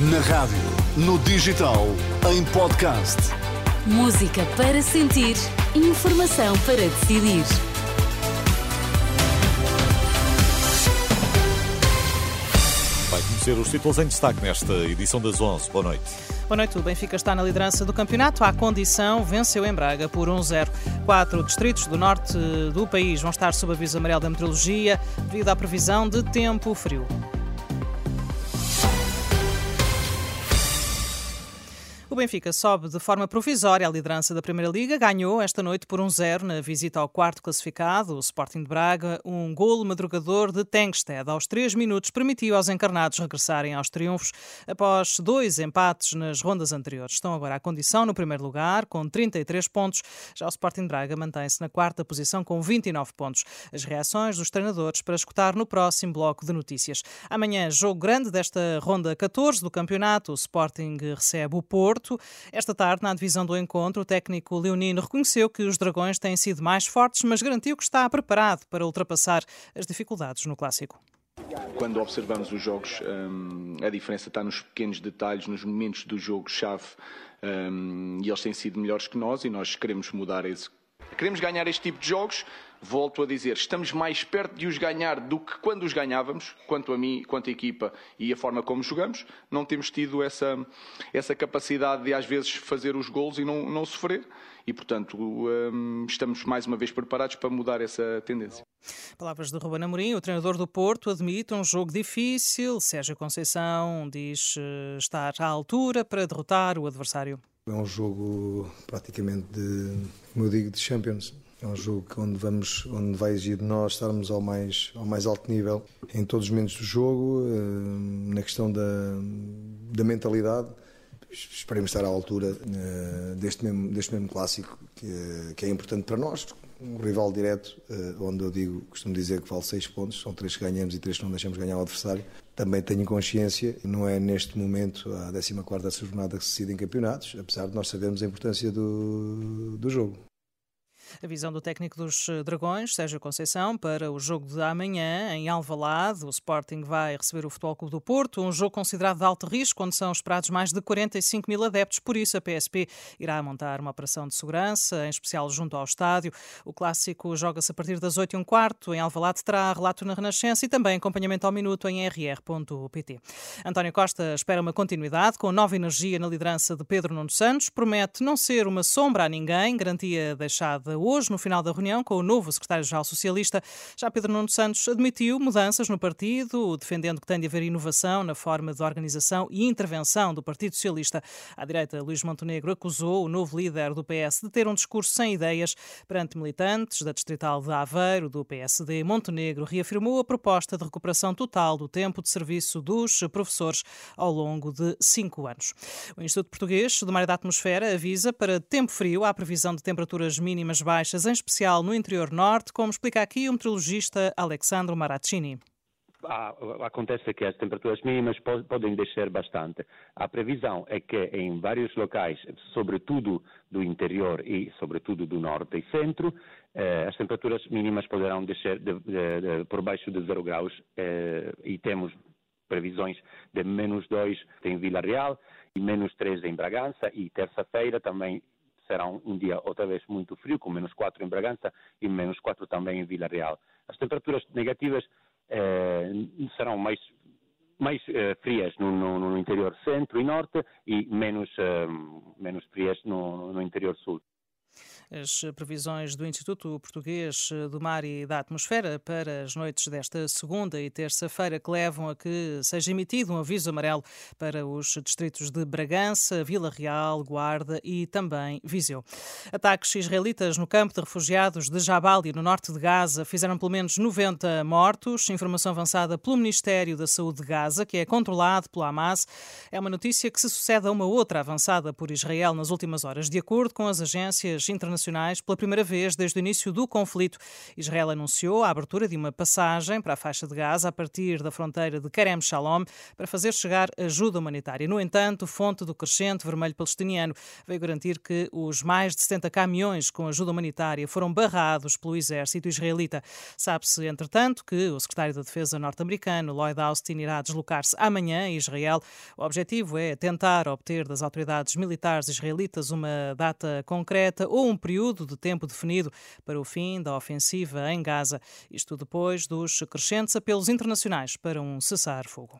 Na rádio, no digital, em podcast. Música para sentir, informação para decidir. Vai conhecer os títulos em destaque nesta edição das 11. Boa noite. Boa noite. O Benfica está na liderança do campeonato. À condição, venceu em Braga por 1-0. Quatro distritos do norte do país vão estar sob aviso amarelo da meteorologia devido à previsão de tempo frio. Benfica sobe de forma provisória à liderança da Primeira Liga, ganhou esta noite por 1-0 na visita ao quarto classificado, o Sporting de Braga, um golo madrugador de Tengsted. Aos três minutos permitiu aos encarnados regressarem aos triunfos após dois empates nas rondas anteriores. Estão agora à condição no primeiro lugar, com 33 pontos. Já o Sporting de Braga mantém-se na quarta posição com 29 pontos. As reações dos treinadores para escutar no próximo bloco de notícias. Amanhã, jogo grande desta ronda 14 do campeonato. O Sporting recebe o Porto. Esta tarde, na divisão do encontro, o técnico leonino reconheceu que os Dragões têm sido mais fortes, mas garantiu que está preparado para ultrapassar as dificuldades no clássico. Quando observamos os jogos, hum, a diferença está nos pequenos detalhes, nos momentos do jogo-chave, hum, e eles têm sido melhores que nós e nós queremos mudar esse. Queremos ganhar este tipo de jogos, volto a dizer, estamos mais perto de os ganhar do que quando os ganhávamos, quanto a mim, quanto a equipa e a forma como jogamos. Não temos tido essa, essa capacidade de às vezes fazer os gols e não, não sofrer. E, portanto, um, estamos mais uma vez preparados para mudar essa tendência. Palavras de Ruben Amorim, o treinador do Porto, admite um jogo difícil. Sérgio Conceição diz eh, estar à altura para derrotar o adversário. É um jogo praticamente de, como eu digo, de Champions. É um jogo onde, vamos, onde vai exigir de nós estarmos ao mais, ao mais alto nível em todos os momentos do jogo, eh, na questão da, da mentalidade. Esperemos estar à altura eh, deste mesmo, deste mesmo clássico, que, que é importante para nós. Um rival direto, eh, onde eu digo, costumo dizer que vale seis pontos, são três que ganhamos e três que não deixamos ganhar o adversário. Também tenho consciência, não é neste momento a 14 jornada que se decide em campeonatos, apesar de nós sabermos a importância do, do jogo. A visão do técnico dos eh, Dragões, Sérgio Conceição, para o jogo de amanhã em Alvalade. O Sporting vai receber o Futebol Clube do Porto, um jogo considerado de alto risco, onde são esperados mais de 45 mil adeptos. Por isso, a PSP irá montar uma operação de segurança, em especial junto ao estádio. O clássico joga-se a partir das 8 e um quarto. Em Alvalade terá relato na Renascença e também acompanhamento ao minuto em rr.pt. António Costa espera uma continuidade com nova energia na liderança de Pedro Nuno Santos. Promete não ser uma sombra a ninguém, garantia deixada hoje, no final da reunião com o novo secretário-geral socialista. Já Pedro Nuno Santos admitiu mudanças no partido, defendendo que tem de haver inovação na forma de organização e intervenção do Partido Socialista. À direita, Luís Montenegro acusou o novo líder do PS de ter um discurso sem ideias perante militantes da Distrital de Aveiro, do PSD. Montenegro reafirmou a proposta de recuperação total do tempo de serviço dos professores ao longo de cinco anos. O Instituto Português do Mar da Atmosfera avisa para tempo frio há previsão de temperaturas mínimas baixas, em especial no interior norte, como explica aqui o meteorologista Alexandro Maraccini. Ah, acontece que as temperaturas mínimas podem descer bastante. A previsão é que em vários locais, sobretudo do interior e sobretudo do norte e centro, eh, as temperaturas mínimas poderão descer de, de, de, por baixo de zero graus eh, e temos previsões de menos 2 em Vila Real e menos 3 em Bragança e terça-feira também será um, dia outra vez muito frio, com menos 4 em Bragança e menos 4 também em Vila Real. As temperaturas negativas eh, serão mais, mais eh, frias no, no, no, interior centro e norte e menos, eh, menos frias no, no interior sul. As previsões do Instituto Português do Mar e da Atmosfera para as noites desta segunda e terça-feira que levam a que seja emitido um aviso amarelo para os distritos de Bragança, Vila Real, Guarda e também Viseu. Ataques israelitas no campo de refugiados de Jabali, no norte de Gaza, fizeram pelo menos 90 mortos. Informação avançada pelo Ministério da Saúde de Gaza, que é controlado pelo Hamas. É uma notícia que se sucede a uma outra avançada por Israel nas últimas horas. De acordo com as agências internacionais, internacionais pela primeira vez desde o início do conflito. Israel anunciou a abertura de uma passagem para a faixa de Gaza a partir da fronteira de Kerem Shalom para fazer chegar ajuda humanitária. No entanto, fonte do crescente vermelho palestiniano veio garantir que os mais de 70 caminhões com ajuda humanitária foram barrados pelo exército israelita. Sabe-se, entretanto, que o secretário da Defesa norte-americano, Lloyd Austin, irá deslocar-se amanhã a Israel. O objetivo é tentar obter das autoridades militares israelitas uma data concreta ou um período de tempo definido para o fim da ofensiva em Gaza, isto depois dos crescentes apelos internacionais para um cessar-fogo.